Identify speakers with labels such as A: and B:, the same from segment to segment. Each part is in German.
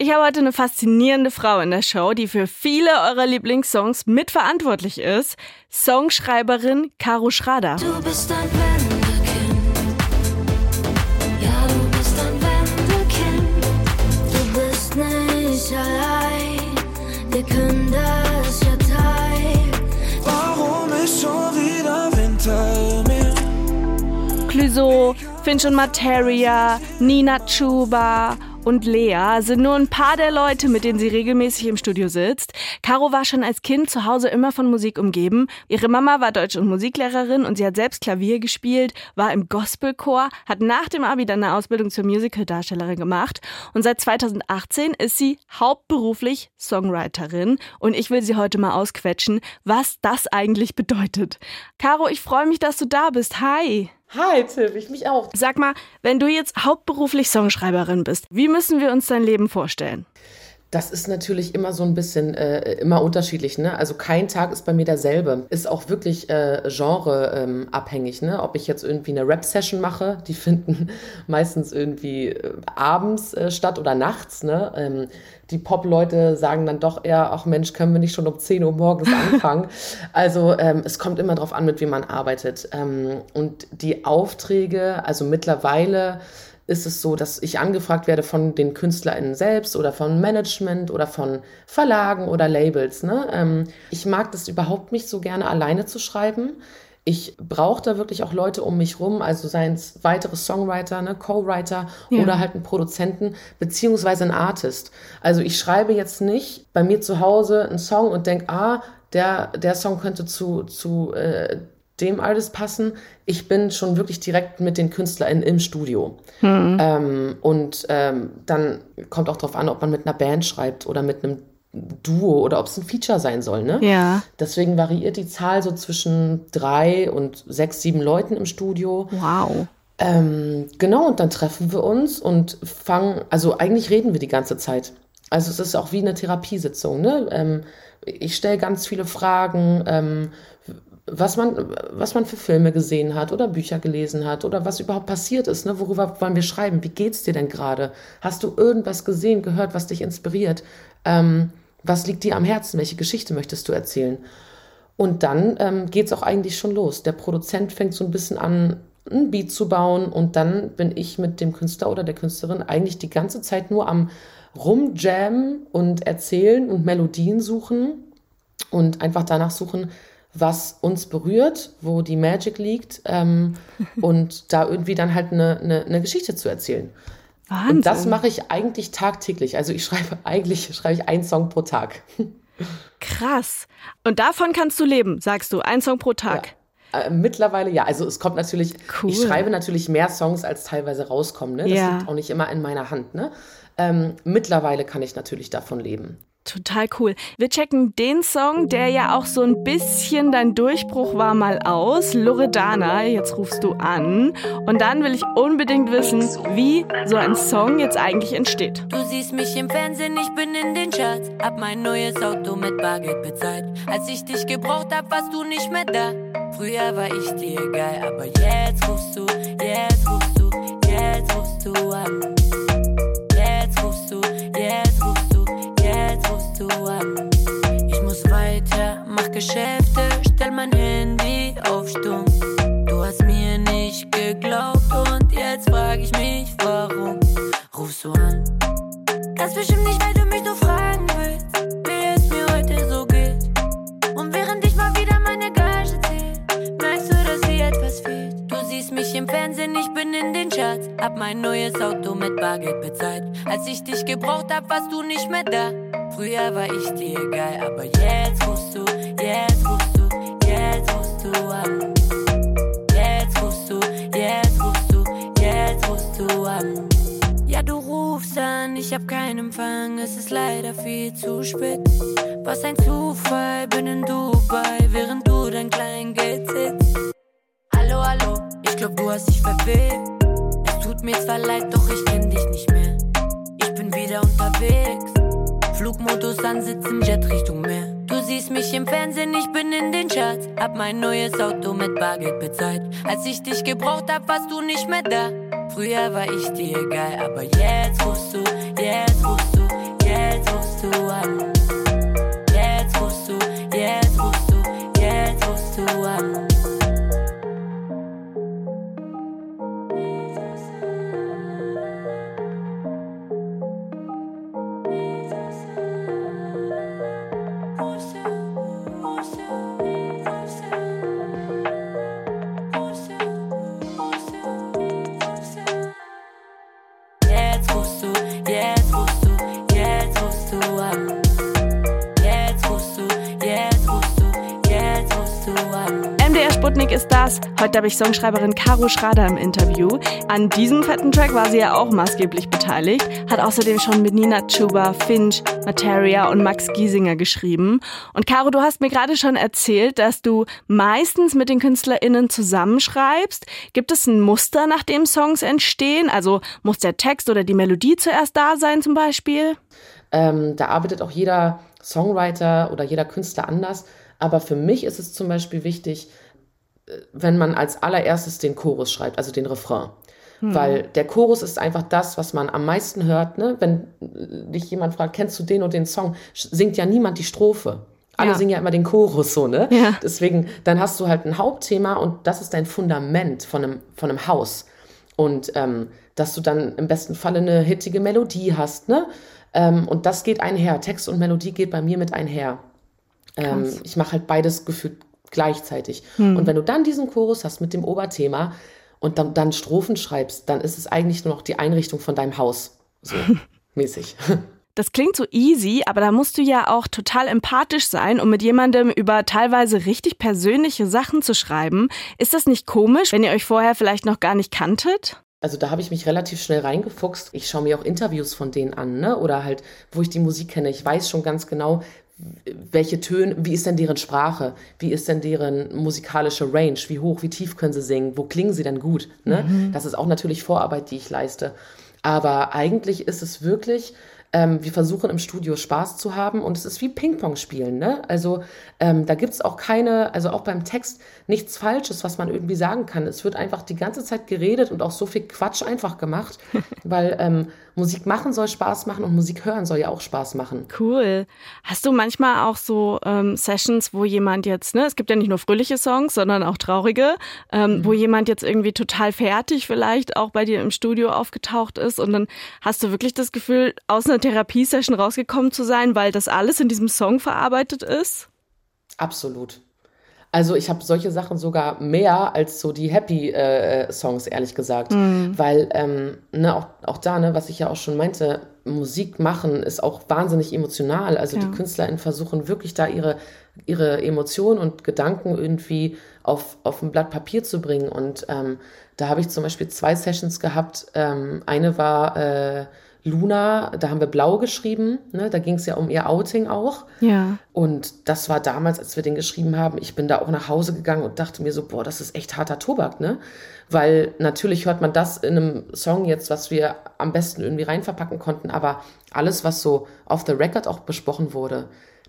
A: Ich habe heute eine faszinierende Frau in der Show, die für viele eurer Lieblingssongs mitverantwortlich ist. Songschreiberin Caro Schrader.
B: Du bist ein Wendekind.
A: Finch und Materia, Nina Chuba und Lea sind nur ein paar der Leute, mit denen sie regelmäßig im Studio sitzt. Caro war schon als Kind zu Hause immer von Musik umgeben. Ihre Mama war Deutsch- und Musiklehrerin und sie hat selbst Klavier gespielt, war im Gospelchor, hat nach dem Abi dann eine Ausbildung zur Musicaldarstellerin gemacht und seit 2018 ist sie hauptberuflich Songwriterin und ich will sie heute mal ausquetschen, was das eigentlich bedeutet. Caro, ich freue mich, dass du da bist. Hi!
C: Hi, Tim, ich mich auch.
A: Sag mal, wenn du jetzt hauptberuflich Songschreiberin bist, wie müssen wir uns dein Leben vorstellen?
C: Das ist natürlich immer so ein bisschen äh, immer unterschiedlich, ne? Also kein Tag ist bei mir derselbe. Ist auch wirklich äh, Genre ähm, abhängig, ne? Ob ich jetzt irgendwie eine Rap-Session mache, die finden meistens irgendwie äh, abends äh, statt oder nachts, ne? Ähm, die Pop-Leute sagen dann doch eher, ach Mensch, können wir nicht schon um 10 Uhr morgens anfangen? also ähm, es kommt immer drauf an, mit wem man arbeitet. Ähm, und die Aufträge, also mittlerweile ist es so, dass ich angefragt werde von den KünstlerInnen selbst oder von Management oder von Verlagen oder Labels. Ne? Ähm, ich mag das überhaupt nicht so gerne alleine zu schreiben. Ich brauche da wirklich auch Leute um mich rum, also seien es weitere Songwriter, ne, Co-Writer
A: Ja.
C: oder halt einen Produzenten beziehungsweise ein Artist. Also ich schreibe jetzt nicht bei mir zu Hause einen Song und denke, ah, der, der Song könnte zu, zu äh, dem Artist passen. Ich bin schon wirklich direkt mit den KünstlerInnen im Studio. Ähm, und ähm, dann kommt auch drauf an, ob man mit einer Band schreibt oder mit einem Duo oder ob es ein Feature sein soll. Ne?
A: Ja.
C: Deswegen variiert die Zahl so zwischen drei und sechs, sieben Leuten im Studio.
A: Wow.
C: Ähm, genau, und dann treffen wir uns und fangen, also eigentlich reden wir die ganze Zeit. Also es ist auch wie eine Therapiesitzung. Ne? Ähm, ich stelle ganz viele Fragen, ähm, was man, was man für Filme gesehen hat oder Bücher gelesen hat oder was überhaupt passiert ist. Ne? Worüber wollen wir schreiben? Wie geht's dir denn gerade? Hast du irgendwas gesehen, gehört, was dich inspiriert? Ähm, was liegt dir am Herzen? Welche Geschichte möchtest du erzählen? Und dann ähm, geht's auch eigentlich schon los. Der Produzent fängt so ein bisschen an, ein Beat zu bauen und dann bin ich mit dem Künstler oder der Künstlerin eigentlich die ganze Zeit nur am Rumjammen und erzählen und Melodien suchen und einfach danach suchen, was uns berührt, wo die Magic liegt ähm, und da irgendwie dann halt eine, eine, eine Geschichte zu erzählen.
A: Wahnsinn.
C: Und das mache ich eigentlich tagtäglich. Also ich schreibe eigentlich schreibe ich einen Song pro Tag.
A: Krass. Und davon kannst du leben, sagst du. Ein Song pro Tag.
C: Äh, mittlerweile ja. Also es kommt natürlich,
A: Cool.
C: ich schreibe natürlich mehr Songs, als teilweise rauskommen. Ne? Das
A: Ja.
C: liegt auch nicht immer in meiner Hand. Ne? Ähm, mittlerweile kann ich natürlich davon leben.
A: Total cool. Wir checken den Song, der ja auch so ein bisschen dein Durchbruch war, mal aus. Loredana, jetzt rufst du an. Und dann will ich unbedingt wissen, wie so ein Song jetzt eigentlich entsteht.
B: Du siehst mich im Fernsehen, ich bin in den Charts. Hab mein neues Auto mit Bargeld bezahlt. Als ich dich gebraucht hab, warst du nicht mehr da. Früher war ich dir egal, aber jetzt rufst du, jetzt rufst du, jetzt rufst du an. Du an. Ich muss weiter, mach Geschäfte, stell mein Handy auf Stumm. Du hast mir nicht geglaubt und jetzt frag ich mich, warum rufst du an? Das bestimmt nicht, weil du mich nur fragen willst, wie es mir heute so geht. Und während ich mal wieder meine Gage zähl, merkst du, dass dir etwas fehlt. Du siehst mich im Fernsehen, ich bin in den Charts. Hab mein neues Auto mit Bargeld bezahlt. Als ich dich gebraucht hab, warst du nicht mehr da. Früher war ich dir egal, aber jetzt rufst du, jetzt rufst du, jetzt rufst du an. Jetzt rufst du, jetzt rufst du, jetzt rufst du an. Ja, du rufst an, ich hab keinen Empfang, es ist leider viel zu spät. Was ein Zufall, bin in Dubai, während du dein Kleingeld sitzt. Hallo, hallo, ich glaub, du hast dich verwählt. Es tut mir zwar leid, doch ich kenn dich nicht mehr. Ich bin wieder unterwegs. Flugmodus an, sitz im Jet Richtung Meer. Du siehst mich im Fernsehen, ich bin in den Charts. Hab mein neues Auto mit Bargeld bezahlt. Als ich dich gebraucht hab, warst du nicht mehr da. Früher war ich dir egal, aber jetzt rufst du, jetzt rufst du,
A: jetzt rufst du an. Heute habe ich Songschreiberin Caro Schrader im Interview. An diesem fetten Track war sie ja auch maßgeblich beteiligt, hat außerdem schon mit Nina Chuba, Finch, Materia und Max Giesinger geschrieben. Und Caro, du hast mir gerade schon erzählt, dass du meistens mit den KünstlerInnen zusammenschreibst. Gibt es ein Muster, nach dem Songs entstehen? Also muss der Text oder die Melodie zuerst da sein zum Beispiel?
C: Ähm, da arbeitet auch jeder Songwriter oder jeder Künstler anders. Aber für mich ist es zum Beispiel wichtig, wenn man als allererstes den Chorus schreibt, also den Refrain. Hm. Weil der Chorus ist einfach das, was man am meisten hört. Ne? Wenn dich jemand fragt, kennst du den und den Song, singt ja niemand die Strophe. Alle ja. singen ja immer den Chorus so, ne? Ja. Deswegen, dann hast du halt ein Hauptthema und das ist dein Fundament von einem, von einem Haus. Und ähm, dass du dann im besten Falle eine hittige Melodie hast, ne? Ähm, und das geht einher. Text und Melodie geht bei mir mit einher. Ähm, ich mache halt beides gefühlt gleichzeitig. Hm. Und wenn du dann diesen Chorus hast mit dem Oberthema und dann, dann Strophen schreibst, dann ist es eigentlich nur noch die Einrichtung von deinem Haus. So mäßig.
A: Das klingt so easy, aber da musst du ja auch total empathisch sein, um mit jemandem über teilweise richtig persönliche Sachen zu schreiben. Ist das nicht komisch, wenn ihr euch vorher vielleicht noch gar nicht kanntet?
C: Also da habe ich mich relativ schnell reingefuchst. Ich schaue mir auch Interviews von denen an, ne? Oder halt, wo ich die Musik kenne. Ich weiß schon ganz genau, welche Töne, wie ist denn deren Sprache? Wie ist denn deren musikalische Range? Wie hoch, wie tief können sie singen? Wo klingen sie denn gut? Ne? Mhm. Das ist auch natürlich Vorarbeit, die ich leiste. Aber eigentlich ist es wirklich ähm, wir versuchen im Studio Spaß zu haben und es ist wie Ping-Pong spielen. Ne? Also ähm, da gibt es auch keine, also auch beim Text nichts Falsches, was man irgendwie sagen kann. Es wird einfach die ganze Zeit geredet und auch so viel Quatsch einfach gemacht, weil ähm, Musik machen soll Spaß machen und Musik hören soll ja auch Spaß machen.
A: Cool. Hast du manchmal auch so ähm, Sessions, wo jemand jetzt, ne, es gibt ja nicht nur fröhliche Songs, sondern auch traurige, ähm, mhm. wo jemand jetzt irgendwie total fertig vielleicht auch bei dir im Studio aufgetaucht ist und dann hast du wirklich das Gefühl, aus einer Therapiesession rausgekommen zu sein, weil das alles in diesem Song verarbeitet ist?
C: Absolut. Also ich habe solche Sachen sogar mehr als so die Happy-Songs, äh, ehrlich gesagt. Mhm. Weil, ähm, ne, auch, auch da, ne, was ich ja auch schon meinte, Musik machen ist auch wahnsinnig emotional. Also ja. die KünstlerInnen versuchen wirklich da ihre, ihre Emotionen und Gedanken irgendwie auf, auf ein Blatt Papier zu bringen. Und ähm, da habe ich zum Beispiel zwei Sessions gehabt. Ähm, eine war äh, Luna, da haben wir blau geschrieben, ne? da ging es ja um ihr Outing auch.
A: Ja.
C: Und das war damals, als wir den geschrieben haben, ich bin da auch nach Hause gegangen und dachte mir so, boah, das ist echt harter Tobak, ne? Weil natürlich hört man das in einem Song jetzt, was wir am besten irgendwie reinverpacken konnten, aber alles, was so off the record auch besprochen wurde,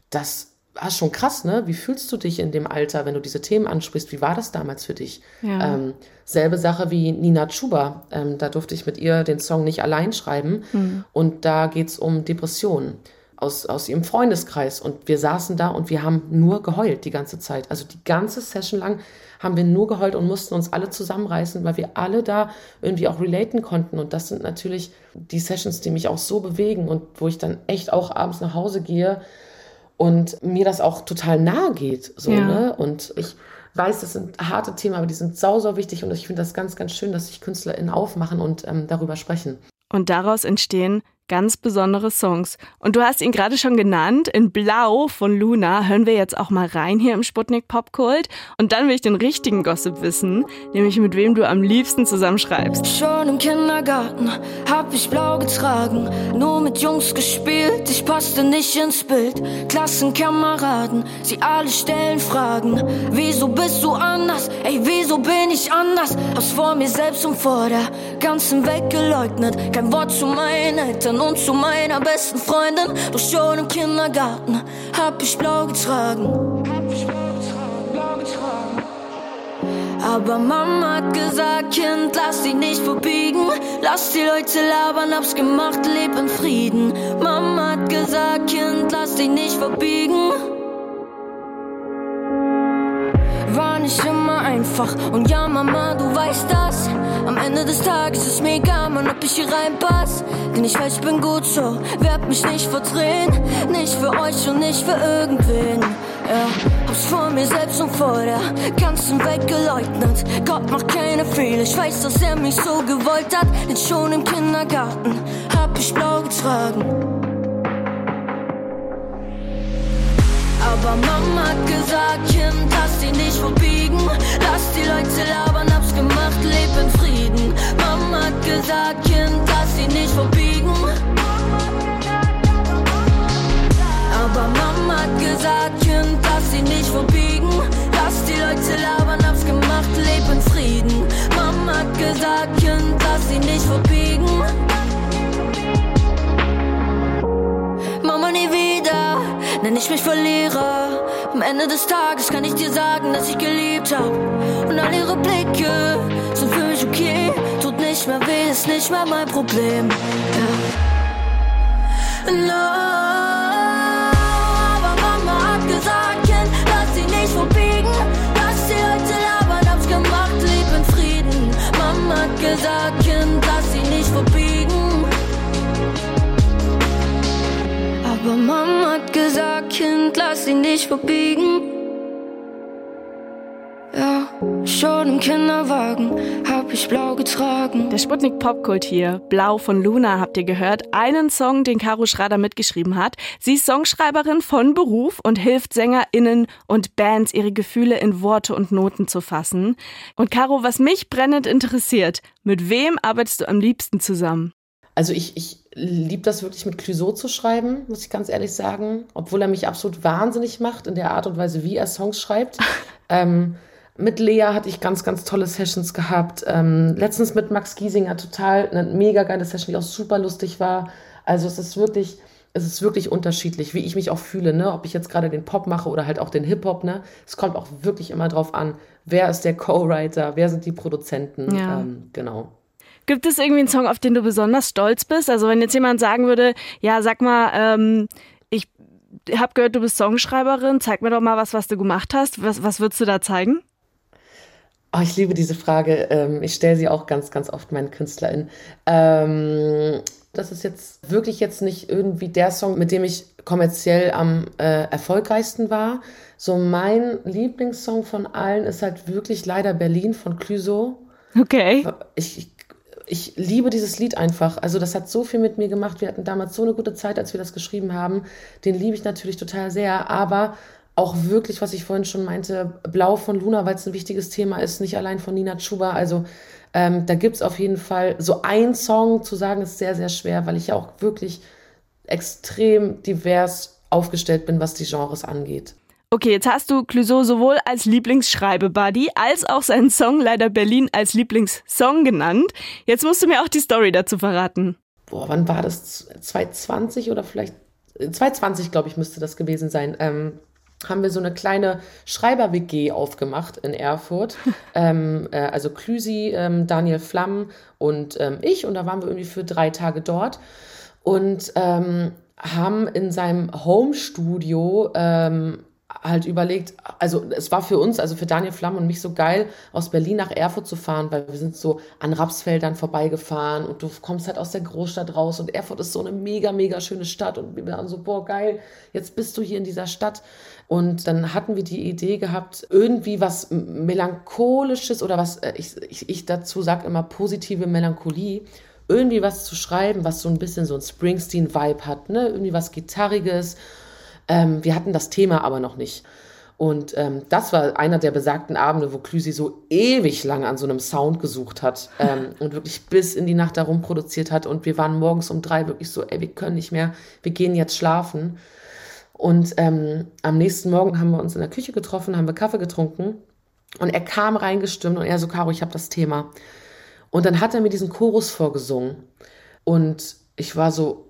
C: das war schon krass, ne? Wie fühlst du dich in dem Alter, wenn du diese Themen ansprichst? Wie war das damals für dich? Ja. Ähm, selbe Sache wie Nina Chuba. Ähm, da durfte ich mit ihr den Song nicht allein schreiben. Mhm. Und da geht's um Depressionen aus, aus ihrem Freundeskreis. Und wir saßen da und wir haben nur geheult die ganze Zeit. Also die ganze Session lang haben wir nur geheult und mussten uns alle zusammenreißen, weil wir alle da irgendwie auch relaten konnten. Und das sind natürlich die Sessions, die mich auch so bewegen und wo ich dann echt auch abends nach Hause gehe und mir das auch total nahe geht. So, ja. ne? Und ich weiß, das sind harte Themen, aber die sind sau, sau wichtig und ich finde das ganz, ganz schön, dass sich KünstlerInnen aufmachen und ähm, darüber sprechen.
A: Und daraus entstehen ganz besondere Songs. Und du hast ihn gerade schon genannt. In Blau von Luna hören wir jetzt auch mal rein hier im Sputnik Popkult. Und dann will ich den richtigen Gossip wissen, nämlich mit wem du am liebsten zusammenschreibst.
D: Schon im Kindergarten hab ich blau getragen, nur mit Jungs gespielt. Ich passte nicht ins Bild. Klassenkameraden, sie alle stellen Fragen. Wieso bist du anders? Ey, wieso bin ich anders? Hab's vor mir selbst und vor der ganzen Welt geleugnet. Kein Wort zu meinen Eltern und zu meiner besten Freundin. Doch schon im Kindergarten hab ich blau getragen. Aber Mama hat gesagt, Kind, lass dich nicht verbiegen. Lass die Leute labern, hab's gemacht, leb in Frieden. Mama hat gesagt, Kind, lass dich nicht verbiegen. War nicht immer einfach. Und ja, Mama, du weißt das. Ende des Tages ist mir egal, Mann, ob ich hier reinpass. Denn ich weiß, ich bin gut so, werd mich nicht verdrehen. Nicht für euch und nicht für irgendwen. Ja, hab's vor mir selbst und vor der ganzen Welt geleugnet. Gott macht keine Fehler, ich weiß, dass er mich so gewollt hat. Denn schon im Kindergarten hab ich blau getragen. Aber Mama hat gesagt, Kind, lass dich nicht verbiegen. Lass die Leute labern, gemacht, leb in Frieden. Mama hat gesagt, Kind, lass dich nicht verbiegen. Aber Mama hat gesagt, Kind, lass dich nicht verbiegen. Lass die Leute labern, hab's gemacht, leb in Frieden. Mama hat gesagt, Kind, lass dich nicht verbiegen. Mama nie wieder, nenn ich mich Verlierer. Am Ende des Tages kann ich dir sagen, dass ich geliebt hab. Und all ihre Blicke sind für mich okay. Tut nicht mehr weh, ist nicht mehr mein Problem. Ja. No, aber Mama hat gesagt, Kind, lass sie nicht verbiegen. Lass die Leute labern, hab's gemacht, lieb in Frieden. Mama hat gesagt, Kind, lass sie nicht verbiegen. Aber Mama Kind, lass ihn nicht verbiegen. Ja, schon im Kinderwagen hab ich blau getragen.
A: Der Sputnik Popkult hier, Blau von Luna habt ihr gehört. Einen Song, den Caro Schrader mitgeschrieben hat. Sie ist Songschreiberin von Beruf und hilft SängerInnen und Bands, ihre Gefühle in Worte und Noten zu fassen. Und Caro, was mich brennend interessiert, mit wem arbeitest du am liebsten zusammen?
C: Also ich, ich liebe das wirklich mit Clouseau zu schreiben, muss ich ganz ehrlich sagen. Obwohl er mich absolut wahnsinnig macht in der Art und Weise, wie er Songs schreibt. ähm, mit Lea hatte ich ganz, ganz tolle Sessions gehabt. Ähm, letztens mit Max Giesinger total eine mega geile Session, die auch super lustig war. Also es ist wirklich, es ist wirklich unterschiedlich, wie ich mich auch fühle, ne? Ob ich jetzt gerade den Pop mache oder halt auch den Hip-Hop, ne? Es kommt auch wirklich immer drauf an, wer ist der Co-Writer, wer sind die Produzenten.
A: Ja.
C: Ähm, genau.
A: Gibt es irgendwie einen Song, auf den du besonders stolz bist? Also wenn jetzt jemand sagen würde, ja, sag mal, ähm, ich habe gehört, du bist Songschreiberin, zeig mir doch mal was, was du gemacht hast. Was, was würdest du da zeigen?
C: Oh, ich liebe diese Frage. Ähm, ich stelle sie auch ganz, ganz oft meinen KünstlerInnen. Ähm, das ist jetzt wirklich jetzt nicht irgendwie der Song, mit dem ich kommerziell am äh, erfolgreichsten war. So mein Lieblingssong von allen ist halt wirklich leider Berlin von Clouseau.
A: Okay.
C: Ich, ich, ich liebe dieses Lied einfach. Also das hat so viel mit mir gemacht. Wir hatten damals so eine gute Zeit, als wir das geschrieben haben. Den liebe ich natürlich total sehr. Aber auch wirklich, was ich vorhin schon meinte, Blau von Luna, weil es ein wichtiges Thema ist, nicht allein von Nina Chuba. Also ähm, da gibt es auf jeden Fall so ein Song zu sagen, ist sehr, sehr schwer, weil ich ja auch wirklich extrem divers aufgestellt bin, was die Genres angeht.
A: Okay, jetzt hast du Clouseau sowohl als Lieblingsschreibe-Buddy als auch seinen Song Leider Berlin als Lieblingssong genannt. Jetzt musst du mir auch die Story dazu verraten.
C: Boah, wann war das? 2020 oder vielleicht 2020, glaube ich, müsste das gewesen sein. Ähm, haben wir so eine kleine Schreiber-WG aufgemacht in Erfurt. ähm, äh, also Klüsi, ähm, Daniel Flamm und ähm, ich. Und da waren wir irgendwie für drei Tage dort. Und ähm, haben in seinem Home-Studio ähm, halt überlegt, also es war für uns, also für Daniel Flamm und mich so geil, aus Berlin nach Erfurt zu fahren, weil wir sind so an Rapsfeldern vorbeigefahren und du kommst halt aus der Großstadt raus und Erfurt ist so eine mega, mega schöne Stadt und wir waren so, boah, geil, jetzt bist du hier in dieser Stadt. Und dann hatten wir die Idee gehabt, irgendwie was Melancholisches oder was, äh, ich, ich, ich dazu sage immer positive Melancholie, irgendwie was zu schreiben, was so ein bisschen so ein Springsteen-Vibe hat, ne? Irgendwie was Gitarriges. Ähm, wir hatten das Thema aber noch nicht. Und ähm, das war einer der besagten Abende, wo Clüsi so ewig lang an so einem Sound gesucht hat ähm, und wirklich bis in die Nacht darum produziert hat. Und wir waren morgens um drei wirklich so, ey, wir können nicht mehr, wir gehen jetzt schlafen. Und ähm, am nächsten Morgen haben wir uns in der Küche getroffen, haben wir Kaffee getrunken und er kam reingestimmt und er so, Caro, ich habe das Thema. Und dann hat er mir diesen Chorus vorgesungen und ich war so,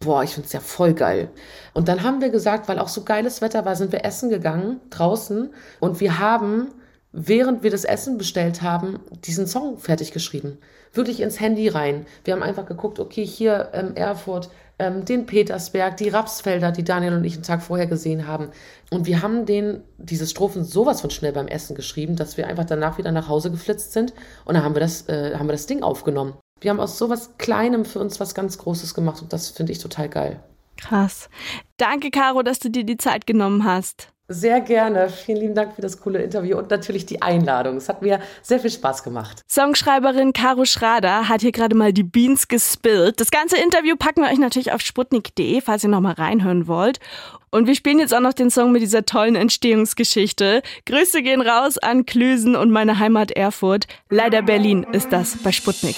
C: boah, ich finde es ja voll geil. Und dann haben wir gesagt, weil auch so geiles Wetter war, sind wir essen gegangen draußen und wir haben, während wir das Essen bestellt haben, diesen Song fertig geschrieben. Wirklich ins Handy rein. Wir haben einfach geguckt, okay, hier ähm, Erfurt, ähm, den Petersberg, die Rapsfelder, die Daniel und ich einen Tag vorher gesehen haben. Und wir haben den, diese Strophen sowas von schnell beim Essen geschrieben, dass wir einfach danach wieder nach Hause geflitzt sind und dann haben wir das, äh, haben wir das Ding aufgenommen. Wir haben aus sowas Kleinem für uns was ganz Großes gemacht und das finde ich total geil.
A: Krass. Danke, Caro, dass du dir die Zeit genommen hast.
C: Sehr gerne. Vielen lieben Dank für das coole Interview und natürlich die Einladung. Es hat mir sehr viel Spaß gemacht.
A: Songschreiberin Caro Schrader hat hier gerade mal die Beans gespillt. Das ganze Interview packen wir euch natürlich auf sputnik.de, falls ihr nochmal reinhören wollt. Und wir spielen jetzt auch noch den Song mit dieser tollen Entstehungsgeschichte. Grüße gehen raus an Klüsen und meine Heimat Erfurt. Leider Berlin ist das bei Sputnik.